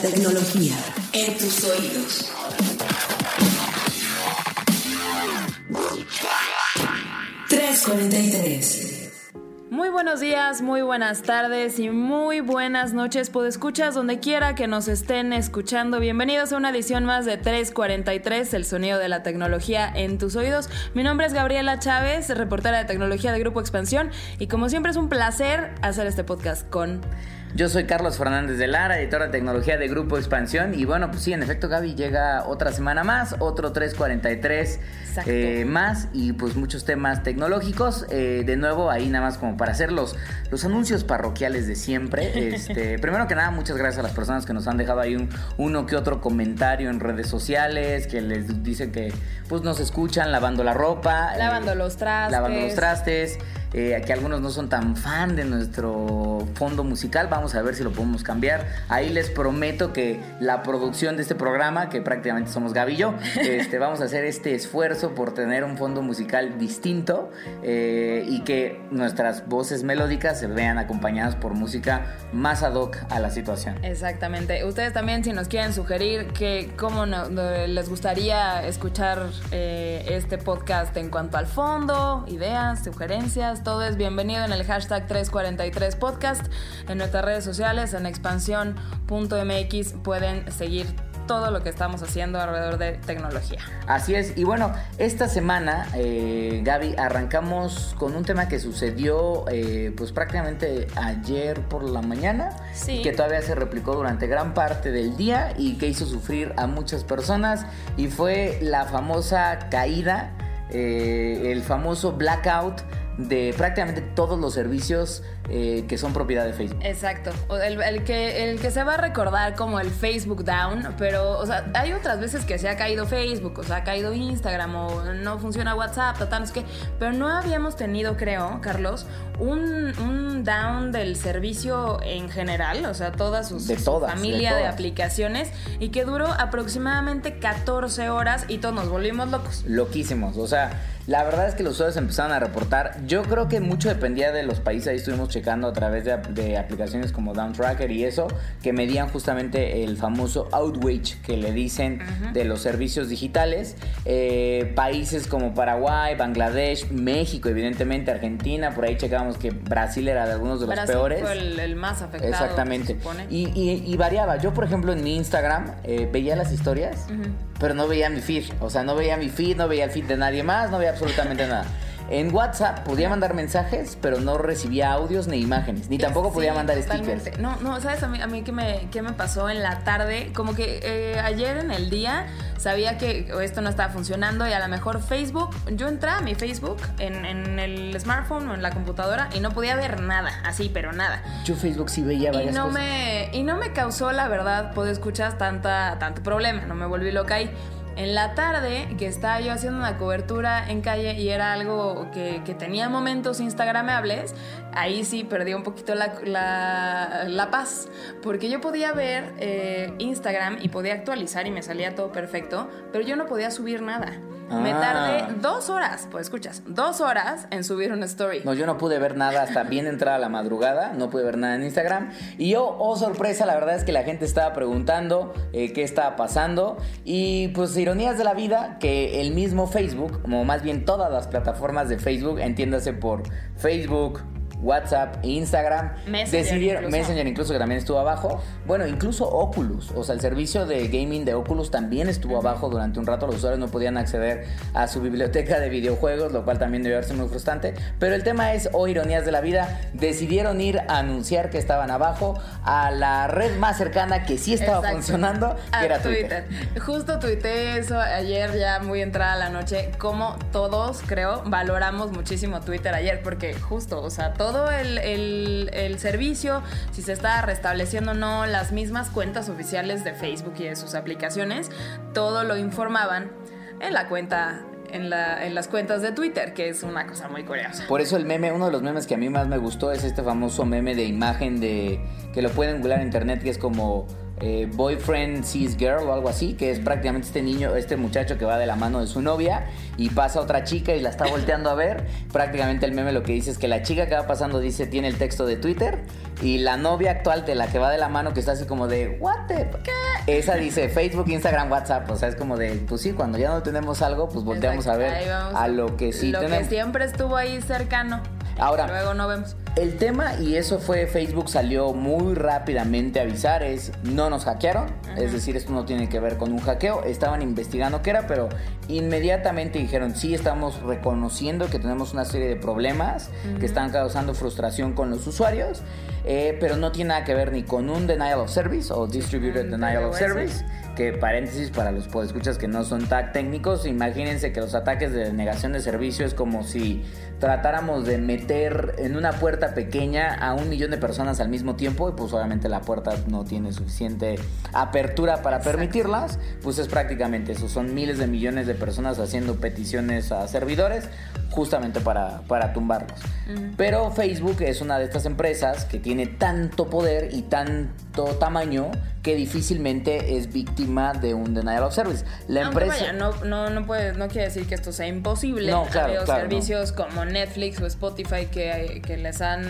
tecnología en tus oídos. ...343... Muy buenos días, muy buenas tardes y muy buenas noches, escuchas donde quiera que nos estén escuchando. Bienvenidos a una edición más de 343, el sonido de la tecnología en tus oídos. Mi nombre es Gabriela Chávez, reportera de tecnología de Grupo Expansión y como siempre es un placer hacer este podcast con yo soy Carlos Fernández de Lara, editor de tecnología de Grupo Expansión. Y bueno, pues sí, en efecto, Gaby llega otra semana más, otro 343 eh, más y pues muchos temas tecnológicos. Eh, de nuevo, ahí nada más como para hacer los, anuncios parroquiales de siempre. Este, primero que nada, muchas gracias a las personas que nos han dejado ahí un, uno que otro comentario en redes sociales, que les dicen que pues nos escuchan lavando la ropa. Lavando eh, los trastes. Lavando los trastes. Eh, que algunos no son tan fan de nuestro fondo musical. Vamos a ver si lo podemos cambiar. Ahí les prometo que la producción de este programa, que prácticamente somos Gaby y yo, este, vamos a hacer este esfuerzo por tener un fondo musical distinto eh, y que nuestras voces melódicas se vean acompañadas por música más ad hoc a la situación. Exactamente. Ustedes también si nos quieren sugerir que cómo les gustaría escuchar eh, este podcast en cuanto al fondo, ideas, sugerencias, todo es bienvenido en el hashtag 343 podcast. En nuestras redes sociales, en expansión.mx, pueden seguir todo lo que estamos haciendo alrededor de tecnología. Así es, y bueno, esta semana, eh, Gaby, arrancamos con un tema que sucedió eh, pues prácticamente ayer por la mañana, sí. que todavía se replicó durante gran parte del día y que hizo sufrir a muchas personas, y fue la famosa caída, eh, el famoso blackout de prácticamente todos los servicios eh, que son propiedad de Facebook. Exacto. El, que, el que se va a recordar como el Facebook Down, pero, o sea, hay otras veces que se ha caído Facebook, o sea, ha caído Instagram, o no funciona WhatsApp, tal, qué, pero no habíamos tenido, creo, Carlos, un, un down del servicio en general, o sea, toda su familia de, de, aplicaciones, y que duró aproximadamente 14 horas y todos nos volvimos locos. Loquísimos, o sea, la verdad es que los usuarios empezaron a reportar, yo creo que mucho dependía de los países, ahí estuvimos checando a través de, aplicaciones como Down Tracker y eso, que medían justamente el famoso outrage que le dicen de los servicios digitales. Eh, países como Paraguay, Bangladesh, México, evidentemente, Argentina, por ahí checábamos que Brasil era de algunos de los peores. Fue el, más afectado. Exactamente. Y, variaba. Yo, por ejemplo, en mi Instagram eh, veía las historias, pero no veía mi feed. O sea, no veía mi feed, no veía el feed de nadie más, no veía absolutamente nada. En WhatsApp podía mandar mensajes, pero no recibía audios ni imágenes, ni tampoco podía mandar stickers. No, no, ¿sabes a mí, a mí qué, me, qué me pasó en la tarde? Como que eh, ayer en el día sabía que esto no estaba funcionando y a lo mejor Facebook, yo entré a mi Facebook en, en, el smartphone o en la computadora y no podía ver nada, así, pero nada. Yo Facebook sí veía varias y no cosas. Me, y no me causó, la verdad, poder escuchar tanta, tanto problema, no me volví loca ahí. En la tarde, que estaba yo haciendo una cobertura en calle y era algo que, tenía momentos instagramables, ahí sí perdí un poquito la, paz, porque yo podía ver eh, Instagram y podía actualizar y me salía todo perfecto, pero yo no podía subir nada. Me ah. tardé dos horas, pues escuchas, dos horas en subir una story. No, yo no pude ver nada hasta bien entrada la madrugada, no pude ver nada en Instagram. Y yo, oh sorpresa, la verdad es que la gente estaba preguntando eh, qué estaba pasando. Y pues ironías de la vida, que el mismo Facebook, como más bien todas las plataformas de Facebook, entiéndase por Facebook, WhatsApp, Instagram, Messenger decidieron, incluso. Messenger incluso que también estuvo abajo. Bueno, incluso Oculus, o sea, el servicio de gaming de Oculus también estuvo abajo durante un rato. Los usuarios no podían acceder a su biblioteca de videojuegos, lo cual también debió ser muy frustrante. Pero el tema es, o oh, ironías de la vida, decidieron ir a anunciar que estaban abajo a la red más cercana que sí estaba funcionando, que era Twitter. Justo tuiteé eso ayer ya muy entrada la noche, como todos, creo, valoramos muchísimo Twitter ayer, porque justo, o sea, todo el, servicio, si se está restableciendo o no, las mismas cuentas oficiales de Facebook y de sus aplicaciones, todo lo informaban en la cuenta en, las cuentas de Twitter, que es una cosa muy curiosa. Por eso el meme, uno de los memes que a mí más me gustó es este famoso meme de imagen de que lo pueden googlear en internet, que es como eh, Boyfriend Sees Girl o algo así, que es prácticamente este niño, este muchacho que va de la mano de su novia y pasa otra chica y la está volteando a ver. Prácticamente el meme lo que dice es que la chica que va pasando dice tiene el texto de Twitter y la novia actual de la que va de la mano que está así como de what the ¿qué? Esa dice Facebook, Instagram, WhatsApp, o sea, es como de pues sí, cuando ya no tenemos algo, pues volteamos a ver a lo que sí lo que siempre estuvo ahí cercano. Ahora, luego no vemos. El tema, y eso fue, Facebook salió muy rápidamente a avisar, es no nos hackearon, es decir, esto no tiene que ver con un hackeo, estaban investigando qué era, pero inmediatamente dijeron, sí, estamos reconociendo que tenemos una serie de problemas que están causando frustración con los usuarios, eh, pero no tiene nada que ver ni con un denial of service o distributed denial of service que paréntesis para los podescuchas que no son tan técnicos, imagínense que los ataques de negación de servicio es como si tratáramos de meter en una puerta pequeña a un millón de personas al mismo tiempo y pues obviamente la puerta no tiene suficiente apertura para permitirlas, pues es prácticamente eso, son miles de millones de personas haciendo peticiones a servidores justamente para, para tumbarlos. Pero Facebook es una de estas empresas que tiene tanto poder y tanto tamaño que difícilmente es víctima de un denial of service. La empresa no, no, no, puede, no quiere decir que esto sea imposible. No, claro, servicios como Netflix o Spotify que, les han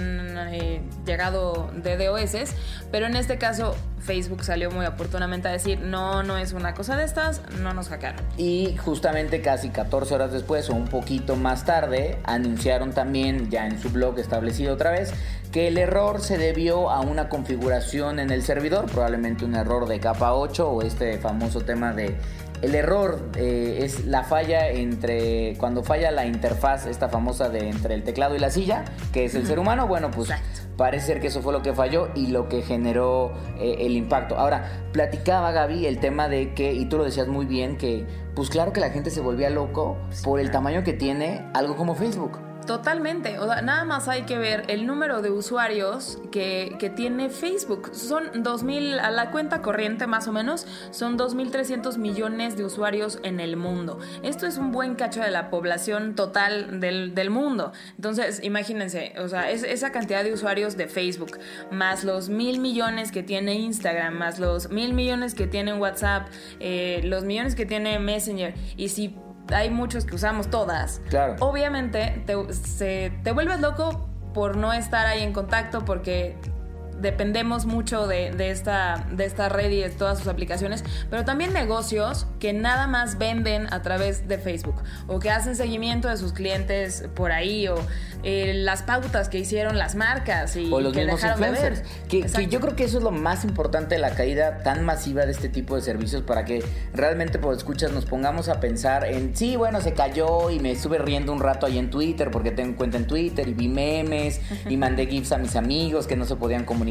eh, llegado de DOS, pero en este caso Facebook salió muy oportunamente a decir, no, no es una cosa de estas, no nos hackearon. Y justamente casi 14 horas después o un poquito más tarde anunciaron también, ya en su blog establecido otra vez, que el error se debió a una configuración en el servidor, probablemente un error de capa 8 o este famoso tema de el error eh, es la falla entre cuando falla la interfaz esta famosa de entre el teclado y la silla que es el ser humano bueno pues parece ser que eso fue lo que falló y lo que generó eh, el impacto. Ahora platicaba Gaby el tema de que y tú lo decías muy bien que pues claro que la gente se volvía loco por el tamaño que tiene algo como Facebook Totalmente. O sea, nada más hay que ver el número de usuarios que, que tiene Facebook. Son 2.000, a la cuenta corriente más o menos, son 2.300 millones de usuarios en el mundo. Esto es un buen cacho de la población total del, del mundo. Entonces, imagínense, o sea, es, esa cantidad de usuarios de Facebook, más los mil millones que tiene Instagram, más los mil millones que tiene WhatsApp, eh, los millones que tiene Messenger. Y si hay muchos que usamos todas. Claro. Obviamente te, se, te vuelves loco por no estar ahí en contacto porque dependemos mucho de, esta, de esta red y de todas sus aplicaciones, pero también negocios que nada más venden a través de Facebook o que hacen seguimiento de sus clientes por ahí o eh, las pautas que hicieron las marcas y o los mismos influencers. Que, yo creo que eso es lo más importante de la caída tan masiva de este tipo de servicios para que realmente, por escuchas, nos pongamos a pensar en, sí, bueno, se cayó y me estuve riendo un rato ahí en Twitter porque tengo cuenta en Twitter y vi memes y mandé gifs a mis amigos que no se podían comunicar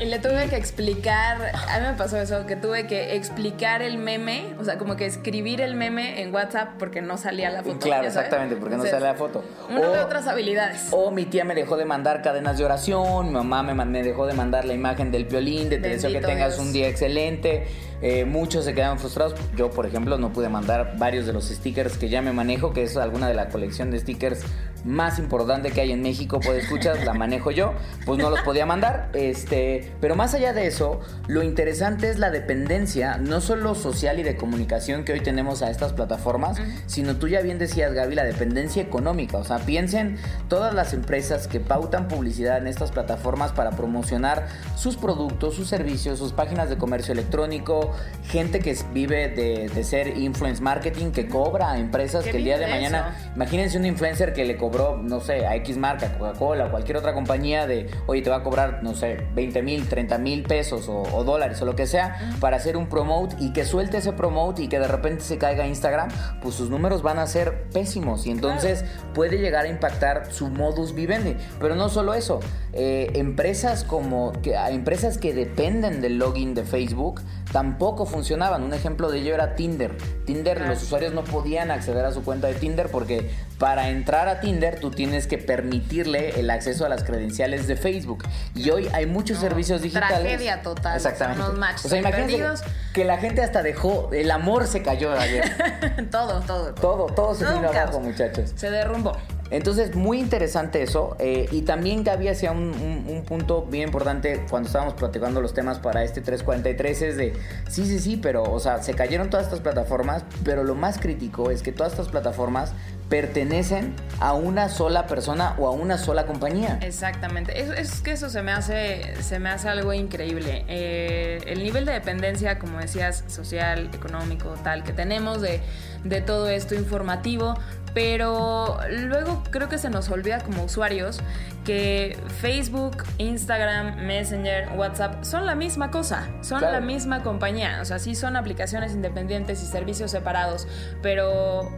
y le tuve que explicar, a mí me pasó eso, que tuve que explicar el meme, o sea, como que escribir el meme en WhatsApp porque no salía la foto. Claro, exactamente, porque no salía la foto. Una de otras habilidades. O mi tía me dejó de mandar cadenas de oración, mi mamá me, me dejó de mandar la imagen del violín, de te deseo que tengas un día excelente. Eh, muchos se quedaron frustrados. Yo, por ejemplo, no pude mandar varios de los stickers que ya me manejo, que es alguna de la colección de stickers más importante que hay en México, pues escuchas, la manejo yo, pues no los podía mandar. Este, pero más allá de eso, lo interesante es la dependencia, no solo social y de comunicación que hoy tenemos a estas plataformas, sino tú ya bien decías, Gaby, la dependencia económica. O sea, piensen todas las empresas que pautan publicidad en estas plataformas para promocionar sus productos, sus servicios, sus páginas de comercio electrónico, gente que vive de, ser influence marketing, que cobra a empresas que el día de mañana, imagínense un influencer que le cobró, no sé, a X marca, Coca-Cola o cualquier otra compañía de, oye, te va a cobrar, no sé, 20 mil, 30 mil pesos o, dólares o lo que sea para hacer un promote y que suelte ese promote y que de repente se caiga Instagram, pues sus números van a ser pésimos y entonces puede llegar a impactar su modus vivendi. Pero no solo eso, eh, empresas como que, empresas que dependen del login de Facebook tampoco funcionaban. Un ejemplo de ello era Tinder. Tinder, los usuarios no podían acceder a su cuenta de Tinder porque para entrar a Tinder tú tienes que permitirle el acceso a las credenciales de Facebook. Y hoy hay muchos servicios digitales. Tragedia total. Exactamente. o sea, imagínense que la gente hasta dejó, el amor se cayó ayer. todo, todo. Todo, todo se vino abajo, muchachos. Se derrumbó. Entonces, muy interesante eso. Eh, y también Gaby hacía un, un, punto bien importante cuando estábamos platicando los temas para este 343, es de, sí, sí, sí, pero, o sea, se cayeron todas estas plataformas, pero lo más crítico es que todas estas plataformas pertenecen a una sola persona o a una sola compañía. Exactamente. Es, que eso se me hace, se me hace algo increíble. Eh, el nivel de dependencia, como decías, social, económico, tal, que tenemos de, de todo esto informativo, pero luego creo que se nos olvida como usuarios que Facebook, Instagram, Messenger, WhatsApp son la misma cosa, son la misma compañía, o sea, sí son aplicaciones independientes y servicios separados, pero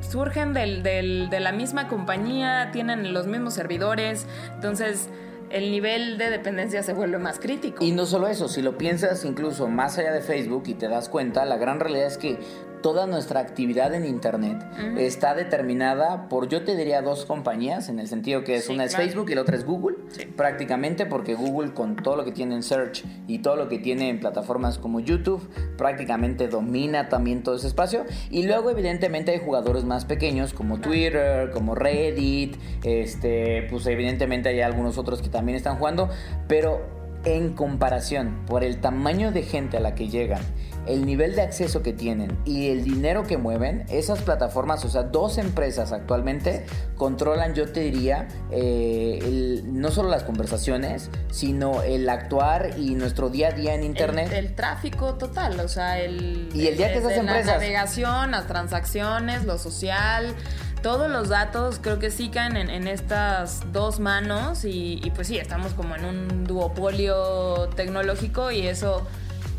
surgen del, de la misma compañía, tienen los mismos servidores, entonces el nivel de dependencia se vuelve más crítico. Y no solo eso, si lo piensas incluso más allá de Facebook y te das cuenta, la gran realidad es que toda nuestra actividad en Internet está determinada por, yo te diría, dos compañías, en el sentido que es una es Facebook y la otra es Google, prácticamente porque Google con todo lo que tiene en Search y todo lo que tiene en plataformas como YouTube, prácticamente domina también todo ese espacio. Y luego evidentemente hay jugadores más pequeños como Twitter, como Reddit, este, pues evidentemente hay algunos otros que también están jugando, pero en comparación por el tamaño de gente a la que llegan, el nivel de acceso que tienen y el dinero que mueven, esas plataformas, o sea, dos empresas actualmente controlan, yo te diría, eh, no solo las conversaciones, sino el actuar y nuestro día a día en Internet. El, tráfico total, o sea, el... Y el día que esas empresas... La navegación, las transacciones, lo social todos los datos creo que sí caen en, estas dos manos y, pues sí, estamos como en un duopolio tecnológico y eso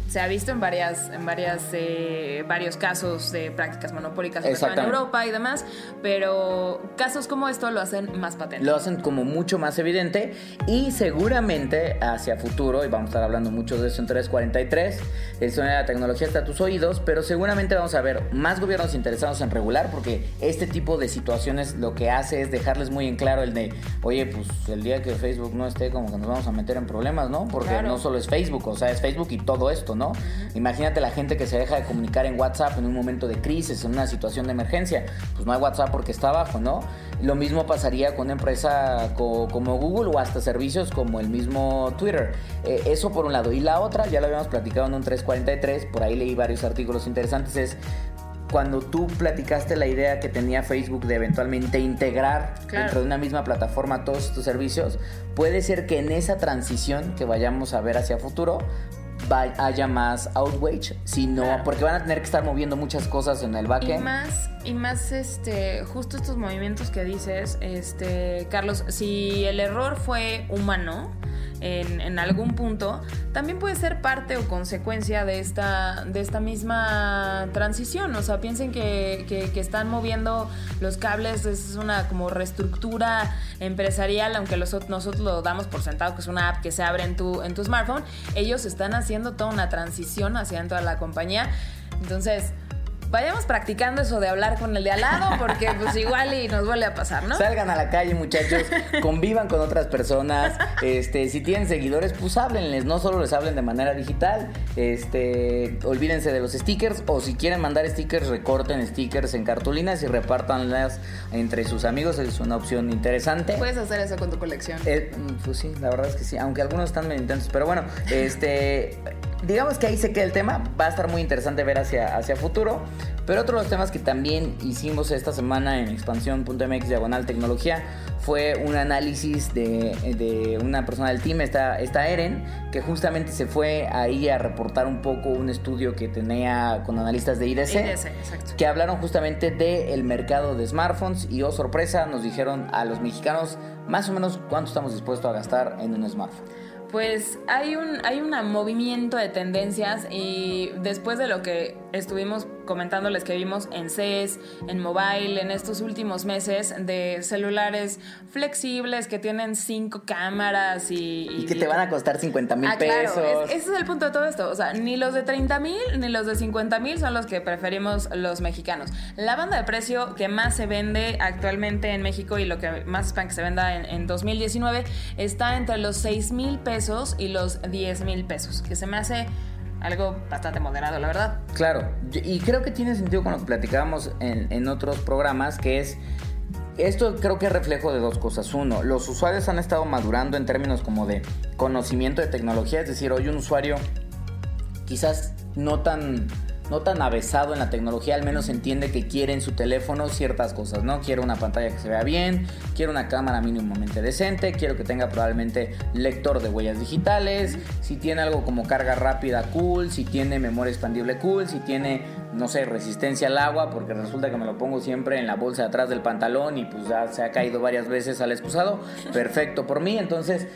se ha visto en varias, en varias, eh, varios casos de prácticas monopólicas en Europa y demás, pero casos como esto lo hacen más patente. Lo hacen como mucho más evidente y seguramente hacia futuro, y vamos a estar hablando mucho de eso en 343, el sonido de la tecnología está a tus oídos, pero seguramente vamos a ver más gobiernos interesados en regular, porque este tipo de situaciones lo que hace es dejarles muy en claro el de, oye, pues el día que Facebook no esté, como que nos vamos a meter en problemas, ¿no? Porque no solo es Facebook, o sea, es Facebook y todo esto, ¿no? Imagínate la gente que se deja de comunicar en WhatsApp en un momento de crisis, en una situación de emergencia. Pues no hay WhatsApp porque está abajo, ¿no? Lo mismo pasaría con una empresa como Google o hasta servicios como el mismo Twitter. Eh, eso por un lado. Y la otra, ya lo habíamos platicado en un 343, por ahí leí varios artículos interesantes, es cuando tú platicaste la idea que tenía Facebook de eventualmente integrar dentro de una misma plataforma todos estos servicios, puede ser que en esa transición que vayamos a ver hacia futuro haya más outwage, sino porque van a tener que estar moviendo muchas cosas en el backend. Y más, y más este, justo estos movimientos que dices, este, Carlos, si el error fue humano, en, algún punto, también puede ser parte o consecuencia de esta, de esta misma transición. O sea, piensen que, que, están moviendo los cables, es una como reestructura empresarial, aunque nosotros lo damos por sentado que es una app que se abre en tu, en tu smartphone, ellos están haciendo toda una transición hacia dentro de la compañía. Entonces, vayamos practicando eso de hablar con el de al lado, porque pues igual y nos vuelve a pasar, ¿no? Salgan a la calle, muchachos, convivan con otras personas, este, si tienen seguidores, pues háblenles, no solo les hablen de manera digital, este, olvídense de los stickers, o si quieren mandar stickers, recorten stickers en cartulinas y repártanlas entre sus amigos, es una opción interesante. Puedes hacer eso con tu colección. Eh, pues sí, la verdad es que sí, aunque algunos están medio intensos, pero bueno, este digamos que ahí se queda el tema. Va a estar muy interesante ver hacia, hacia futuro. Pero otro de los temas que también hicimos esta semana en expansión.mx diagonal tecnología fue un análisis de, una persona del team, esta, esta Eren, que justamente se fue ahí a reportar un poco un estudio que tenía con analistas de IDC, que hablaron justamente del mercado de smartphones y, oh sorpresa, nos dijeron a los mexicanos más o menos cuánto estamos dispuestos a gastar en un smartphone. Pues hay un, hay un movimiento de tendencias y después de lo que estuvimos comentándoles que vimos en CES, en mobile, en estos últimos meses de celulares flexibles que tienen cinco cámaras y... Y, que te van a costar 50 mil ah, pesos. Claro, ese es el punto de todo esto. O sea, ni los de 30 mil ni los de 50 mil son los que preferimos los mexicanos. La banda de precio que más se vende actualmente en México y lo que más esperan que se venda en, en 2019 está entre los 6 mil pesos y los 10 mil pesos, que se me hace algo bastante moderado, la verdad. Claro, y creo que tiene sentido con lo que platicábamos en, en otros programas, que es esto creo que es reflejo de dos cosas. Uno, los usuarios han estado madurando en términos como de conocimiento de tecnología, es decir, hoy un usuario quizás no tan no tan avesado en la tecnología, al menos entiende que quiere en su teléfono ciertas cosas, ¿no? Quiero una pantalla que se vea bien, quiero una cámara mínimamente decente, quiero que tenga probablemente lector de huellas digitales, si tiene algo como carga rápida, cool, si tiene memoria expandible, cool, si tiene, no sé, resistencia al agua, porque resulta que me lo pongo siempre en la bolsa de atrás del pantalón y pues ya se ha caído varias veces al excusado, perfecto por mí, entonces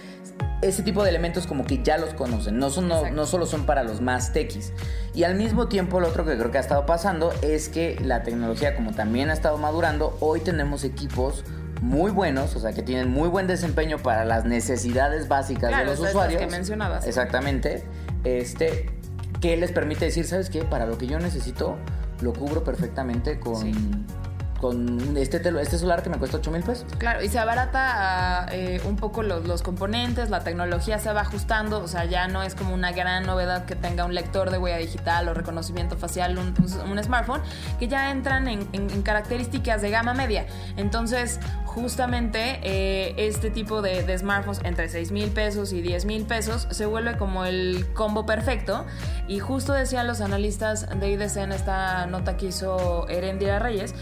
ese tipo de elementos como que ya los conocen, no, son, no, solo son para los más techis. Y al mismo tiempo lo otro que creo que ha estado pasando es que la tecnología como también ha estado madurando, hoy tenemos equipos muy buenos, o sea, que tienen muy buen desempeño para las necesidades básicas de los usuarios. que mencionabas. Exactamente. Este, que les permite decir, ¿sabes qué? Para lo que yo necesito, lo cubro perfectamente con con este, este celular que me cuesta 8 mil pesos. Claro, y se abarata eh, un poco los, los, componentes, la tecnología se va ajustando, o sea, ya no es como una gran novedad que tenga un lector de huella digital o reconocimiento facial, un, pues, un smartphone, que ya entran en, características de gama media. Entonces, justamente eh, este tipo de, de, smartphones entre 6 mil pesos y 10 mil pesos se vuelve como el combo perfecto. Y justo decían los analistas de IDC en esta nota que hizo Erendira Reyes,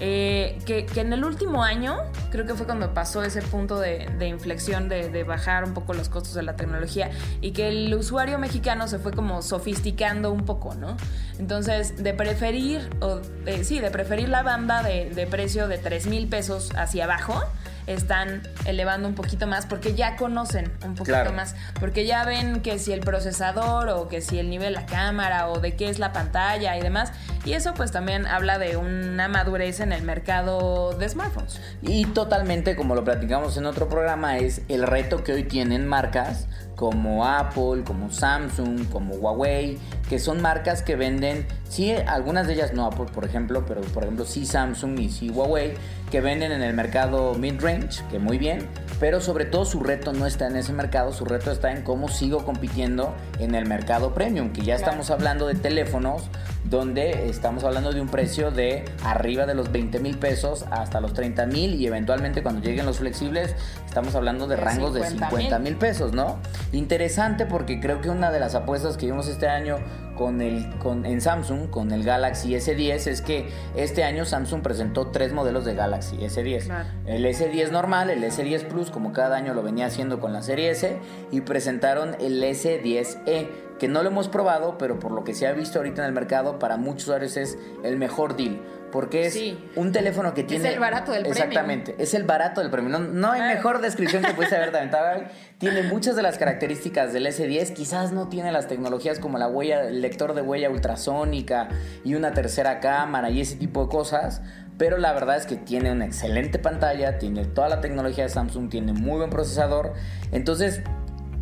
eh, que, en el último año, creo que fue cuando pasó ese punto de, inflexión de, bajar un poco los costos de la tecnología y que el usuario mexicano se fue como sofisticando un poco, ¿no? Entonces, de preferir, o sí, de preferir la banda de, de precio de 3 mil pesos hacia abajo, están elevando un poquito más porque ya conocen un poquito más, porque ya ven que si el procesador o que si el nivel de la cámara o de qué es la pantalla y demás, y eso pues también habla de una madurez en el mercado de smartphones. Y totalmente, como lo platicamos en otro programa, es el reto que hoy tienen marcas como Apple, como Samsung, como Huawei, que son marcas que venden, sí, algunas de ellas no Apple, por ejemplo, pero por ejemplo sí Samsung y sí Huawei, que venden en el mercado mid-range, que muy bien, pero sobre todo su reto no está en ese mercado, su reto está en cómo sigo compitiendo en el mercado premium, que ya estamos hablando de teléfonos donde estamos hablando de un precio de arriba de los 20 mil pesos hasta los 30 mil y eventualmente cuando lleguen los flexibles estamos hablando de, rangos de 50 mil pesos, ¿no? Interesante porque creo que una de las apuestas que vimos este año con el, con, en Samsung, con el Galaxy S10, es que este año Samsung presentó tres modelos de Galaxy S10. El S10 normal, el S10 Plus, como cada año lo venía haciendo con la serie S, y presentaron el S10e, que no lo hemos probado, pero por lo que se ha visto ahorita en el mercado, para muchos usuarios es el mejor deal. Porque es un teléfono que tiene. Es el barato del Exactamente, es el barato del premio. No, hay mejor descripción que puede haber también. Tiene muchas de las características del S10. Quizás no tiene las tecnologías como la huella, el lector de huella ultrasónica y una tercera cámara y ese tipo de cosas. Pero la verdad es que tiene una excelente pantalla, tiene toda la tecnología de Samsung, tiene muy buen procesador. Entonces,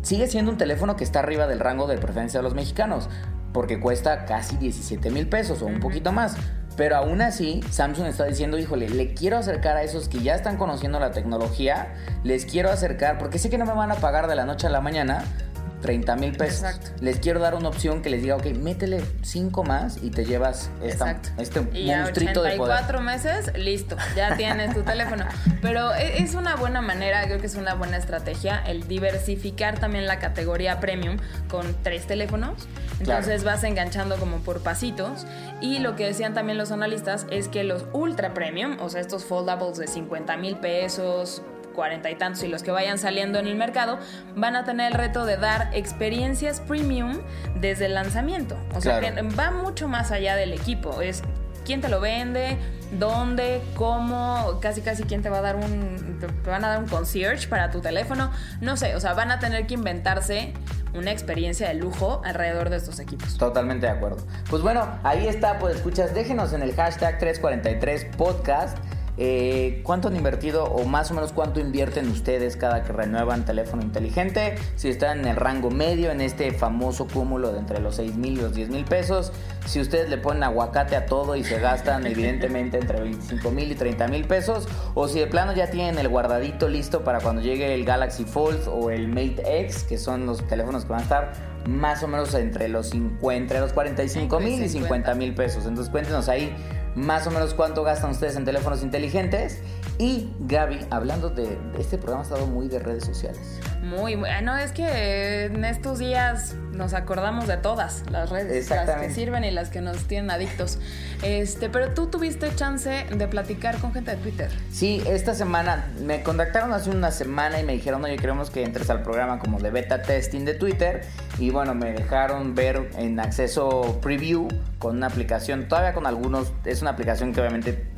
sigue siendo un teléfono que está arriba del rango de preferencia de los mexicanos. Porque cuesta casi 17 mil pesos o un poquito más. Pero aún así, Samsung está diciendo, híjole, le quiero acercar a esos que ya están conociendo la tecnología, les quiero acercar, porque sé que no me van a pagar de la noche a la mañana, 30 mil pesos. Exacto. Les quiero dar una opción que les diga, ok, métele 5 más y te llevas esta, este y monstruito de poder. cuatro meses, listo, ya tienes tu teléfono. Pero e, es una buena manera, creo que es una buena estrategia el diversificar también la categoría premium con tres teléfonos. Entonces vas enganchando como por pasitos. Y lo que decían también los analistas es que los ultra premium, o sea, estos foldables de 50 mil pesos, cuarenta y tantos y los que vayan saliendo en el mercado, van a tener el reto de dar experiencias premium desde el lanzamiento. O sea, que va mucho más allá del equipo. Es quién te lo vende, dónde, cómo, casi casi quién te va a dar un, te van a dar un concierge para tu teléfono, no sé, o sea, van a tener que inventarse una experiencia de lujo alrededor de estos equipos. Totalmente de acuerdo. Pues bueno, ahí está, pues escuchas, déjenos en el hashtag 343 podcast eh, ¿Cuánto han invertido o más o menos cuánto invierten ustedes cada que renuevan teléfono inteligente? Si están en el rango medio, en este famoso cúmulo de entre los 6 mil y los 10 mil pesos. Si ustedes le ponen aguacate a todo y se gastan evidentemente entre 25 mil y 30 mil pesos. O si de plano ya tienen el guardadito listo para cuando llegue el Galaxy Fold o el Mate X, que son los teléfonos que van a estar más o menos entre los, 50, entre los 45 mil y 50 mil pesos. Entonces cuéntenos ahí más o menos cuánto gastan ustedes en teléfonos inteligentes. Y Gaby, hablando de, este programa, ha estado muy de redes sociales. Muy, bueno, es que en estos días nos acordamos de todas las redes, las que sirven y las que nos tienen adictos. Este, pero tú tuviste chance de platicar con gente de Twitter. Sí, esta semana me contactaron hace una semana y me dijeron, oye, queremos que entres al programa como de beta testing de Twitter. Y bueno, me dejaron ver en acceso preview con una aplicación, todavía con algunos, es una aplicación que obviamente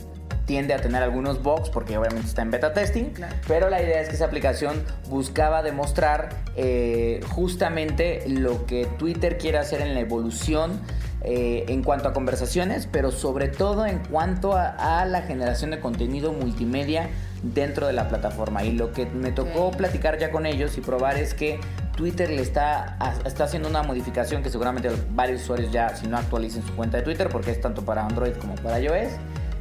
tiende a tener algunos bugs porque obviamente está en beta testing, pero la idea es que esa aplicación buscaba demostrar eh, justamente lo que Twitter quiere hacer en la evolución eh, en cuanto a conversaciones, pero sobre todo en cuanto a, la generación de contenido multimedia dentro de la plataforma. Y lo que me tocó platicar ya con ellos y probar es que Twitter le está, está haciendo una modificación que seguramente varios usuarios ya, si no actualicen su cuenta de Twitter, porque es tanto para Android como para iOS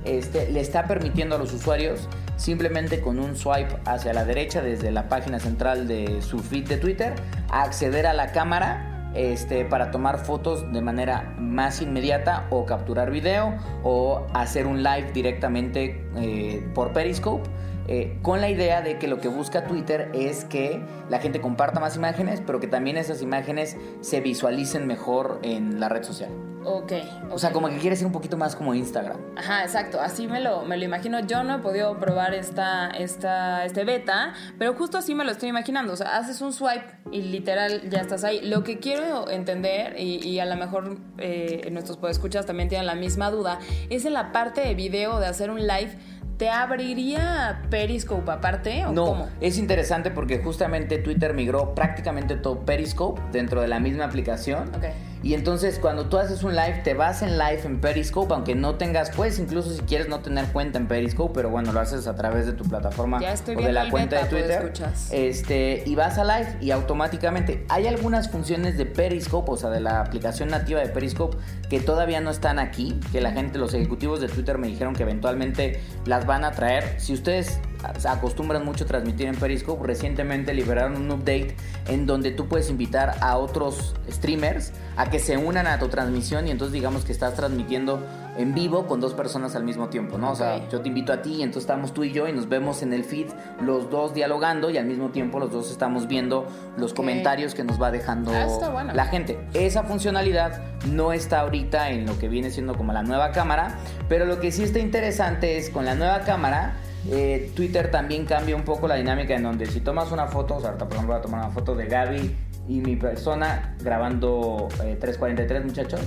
este, le está permitiendo a los usuarios simplemente con un swipe hacia la derecha desde la página central de su feed de Twitter acceder a la cámara este, para tomar fotos de manera más inmediata o capturar video o hacer un live directamente eh, por Periscope eh, con la idea de que lo que busca Twitter es que la gente comparta más imágenes, pero que también esas imágenes se visualicen mejor en la red social. Ok. O sea, como que quiere ser un poquito más como Instagram. Ajá, exacto. Así me lo, me lo imagino. Yo no he podido probar esta, esta, este beta, pero justo así me lo estoy imaginando. O sea, haces un swipe y literal ya estás ahí. Lo que quiero entender, y, a lo mejor eh, nuestros podescuchas también tienen la misma duda, es en la parte de video de hacer un live ¿Te abriría Periscope aparte o no, Es interesante porque justamente Twitter migró prácticamente todo Periscope dentro de la misma aplicación. Okay. Y entonces cuando tú haces un live, te vas en live en Periscope, aunque no tengas, pues incluso si quieres no tener cuenta en Periscope, pero bueno, lo haces a través de tu plataforma o de la cuenta de Twitter. Este, y vas a live y automáticamente hay algunas funciones de Periscope, o sea, de la aplicación nativa de Periscope que todavía no están aquí, que la gente, los ejecutivos de Twitter me dijeron que eventualmente las van a traer. Si ustedes acostumbran mucho a transmitir en Periscope, recientemente liberaron un update en donde tú puedes invitar a otros streamers a que se unan a tu transmisión y entonces digamos que estás transmitiendo en vivo con dos personas al mismo tiempo, ¿no? O sea, yo te invito a ti y entonces estamos tú y yo y nos vemos en el feed los dos dialogando y al mismo tiempo los dos estamos viendo los comentarios que nos va dejando ah, la gente. Esa funcionalidad no está ahorita en lo que viene siendo como la nueva cámara, pero lo que sí está interesante es con la nueva cámara eh, Twitter también cambia un poco la dinámica en donde si tomas una foto, o sea, ahorita por ejemplo voy a tomar una foto de Gaby y mi persona grabando 343 eh, muchachos,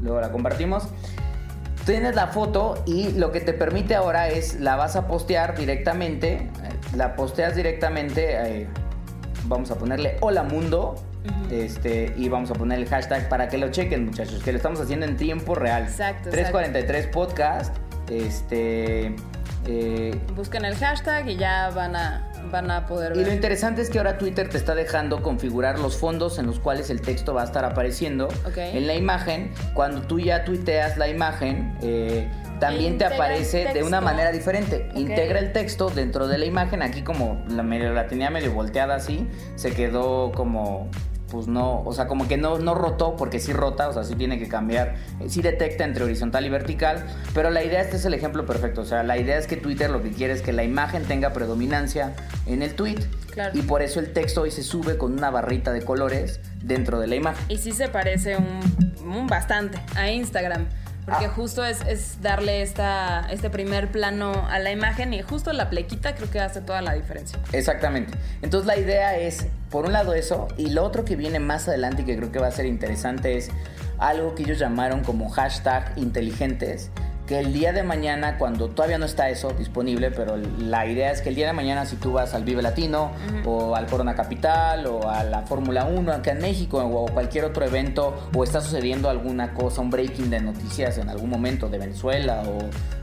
luego la compartimos. Tienes la foto y lo que te permite ahora es la vas a postear directamente, eh, la posteas directamente, vamos a ponerle hola mundo este, y vamos a poner el hashtag para que lo chequen, muchachos, que lo estamos haciendo en tiempo real. Exacto. 343 podcast. Este. Eh, Busquen el hashtag y ya van a, van a poder ver. Y lo interesante es que ahora Twitter te está dejando configurar los fondos en los cuales el texto va a estar apareciendo en la imagen. Cuando tú ya tuiteas la imagen, eh, también te aparece de una manera diferente. Integra el texto dentro de la imagen. Aquí como la, la tenía medio volteada así, se quedó como pues no, o sea, como que no, no rotó, porque sí rota, o sea, sí tiene que cambiar, eh, sí detecta entre horizontal y vertical, pero la idea, este es el ejemplo perfecto, o sea, la idea es que Twitter lo que quiere es que la imagen tenga predominancia en el tweet, y por eso el texto hoy se sube con una barrita de colores dentro de la imagen. Y sí se parece un, un bastante a Instagram. Porque ah. justo es, darle esta, este primer plano a la imagen y justo la plequita creo que hace toda la diferencia. Exactamente. Entonces la idea es, por un lado eso, y lo otro que viene más adelante y que creo que va a ser interesante es algo que ellos llamaron como hashtag inteligentes, que el día de mañana, cuando todavía no está eso disponible, pero la idea es que el día de mañana si tú vas al Vive Latino o al Corona Capital o a la Fórmula 1 acá en México o cualquier otro evento o está sucediendo alguna cosa, un breaking de noticias en algún momento de Venezuela o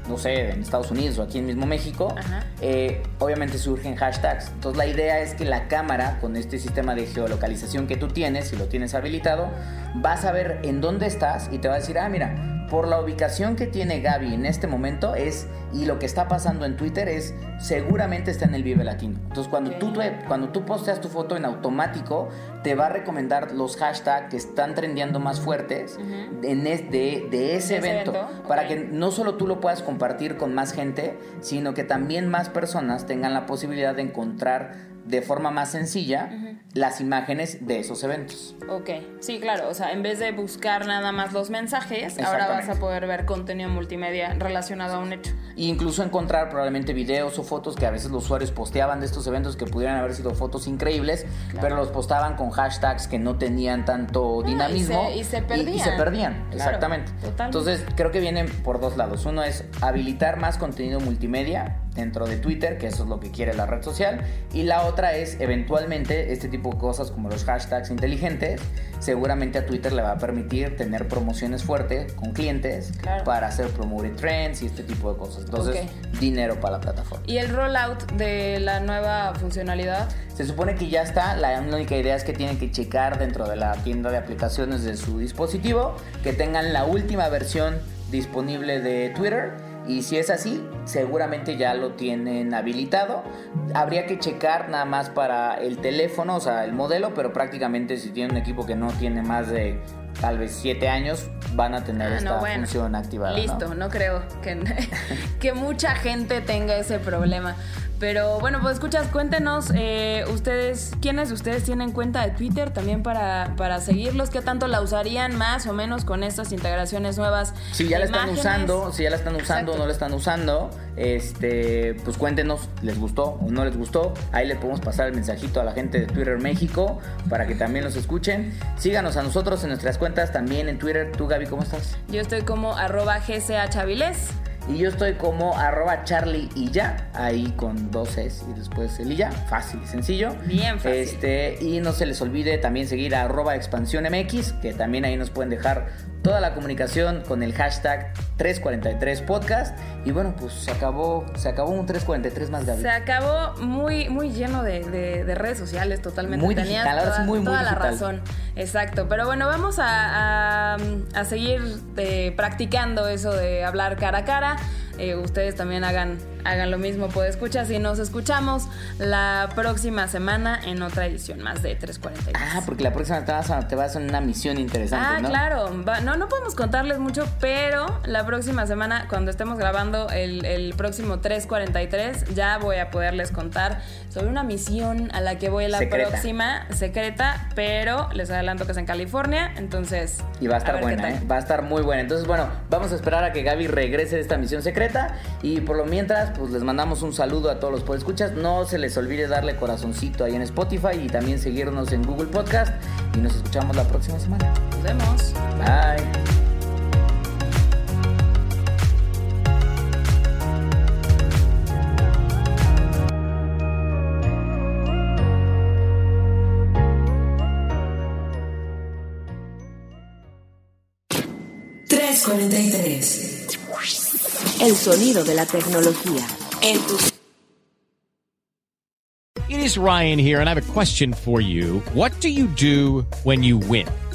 no sé, en Estados Unidos o aquí en mismo México, eh, obviamente surgen hashtags. Entonces la idea es que la cámara, con este sistema de geolocalización que tú tienes, si lo tienes habilitado, vas a ver en dónde estás y te va a decir, ah, mira, por la ubicación que tiene Gaby en este momento es, y lo que está pasando en Twitter es, seguramente está en el Vive Latino. Entonces cuando, tú, cuando tú posteas tu foto en automático, te va a recomendar los hashtags que están trendeando más fuertes en de, ese evento, para que no solo tú lo puedas compartir con más gente, sino que también más personas tengan la posibilidad de encontrar de forma más sencilla las imágenes de esos eventos. Ok, sí, claro, o sea, en vez de buscar nada más los mensajes, ahora vas a poder ver contenido multimedia relacionado a un hecho. E incluso encontrar probablemente videos o fotos que a veces los usuarios posteaban de estos eventos que pudieran haber sido fotos increíbles, pero los postaban con hashtags que no tenían tanto ah, dinamismo. y, se, perdían. Y, se perdían, exactamente. Entonces, creo que vienen por dos lados. Uno es habilitar más contenido multimedia dentro de Twitter, que eso es lo que quiere la red social, y la otra es eventualmente este tipo de cosas como los hashtags inteligentes, seguramente a Twitter le va a permitir tener promociones fuertes con clientes para hacer promoted trends y este tipo de cosas. Entonces, dinero para la plataforma. ¿Y el rollout de la nueva funcionalidad? Se supone que ya está, la única idea es que tienen que checar dentro de la tienda de aplicaciones de su dispositivo, que tengan la última versión disponible de Twitter y si es así, seguramente ya lo tienen habilitado. Habría que checar nada más para el teléfono, o sea, el modelo, pero prácticamente si tienen un equipo que no tiene más de tal vez 7 años, van a tener ah, esta función activada. Listo, no, creo que, que mucha gente tenga ese problema. Pero bueno, pues escuchas, cuéntenos eh, ustedes, ¿quiénes ustedes tienen cuenta de Twitter también para, para seguirlos? ¿Qué tanto la usarían más o menos con estas integraciones nuevas? Si ya la están usando, si ya la están usando o no la están usando, este, pues cuéntenos, ¿les gustó o no les gustó? Ahí le podemos pasar el mensajito a la gente de Twitter México para que también los escuchen. Síganos a nosotros en nuestras cuentas, también en Twitter. ¿Tú, Gaby, cómo estás? Yo estoy como arroba gcachavilés. Y yo estoy como arroba charlie y ya, ahí con dos S y después el y ya, fácil y sencillo. Bien fácil. Este, y no se les olvide también seguir a arroba expansión MX, que también ahí nos pueden dejar toda la comunicación con el hashtag 343 podcast. Y bueno, pues se acabó, se acabó un 343 más, Gaby. Se acabó muy, muy lleno de, redes sociales, totalmente. Muy digital, ahora muy, toda la razón. Exacto. Pero bueno, vamos a, a, seguir eh, practicando eso de hablar cara a cara. Eh, ustedes también hagan, hagan lo mismo, puede escuchar. Si nos escuchamos la próxima semana en otra edición más de 343. Ah, porque la próxima semana te vas a una misión interesante. Ah, claro. no, no podemos contarles mucho, pero la próxima semana, cuando estemos grabando el, el próximo 343, ya voy a poderles contar sobre una misión a la que voy la próxima, secreta, pero les adelanto que es en California, entonces. Y va a estar buena, ¿eh? Va a estar muy buena. Entonces, bueno, vamos a esperar a que Gaby regrese de esta misión secreta y por lo mientras, pues les mandamos un saludo a todos los podescuchas. No se les olvide darle corazoncito ahí en Spotify y también seguirnos en Google Podcast. Y nos escuchamos la próxima semana. Nos vemos. Bye. tres El sonido de la tecnología. En tus... It is Ryan here, and I have a question for you. What do you do when you win?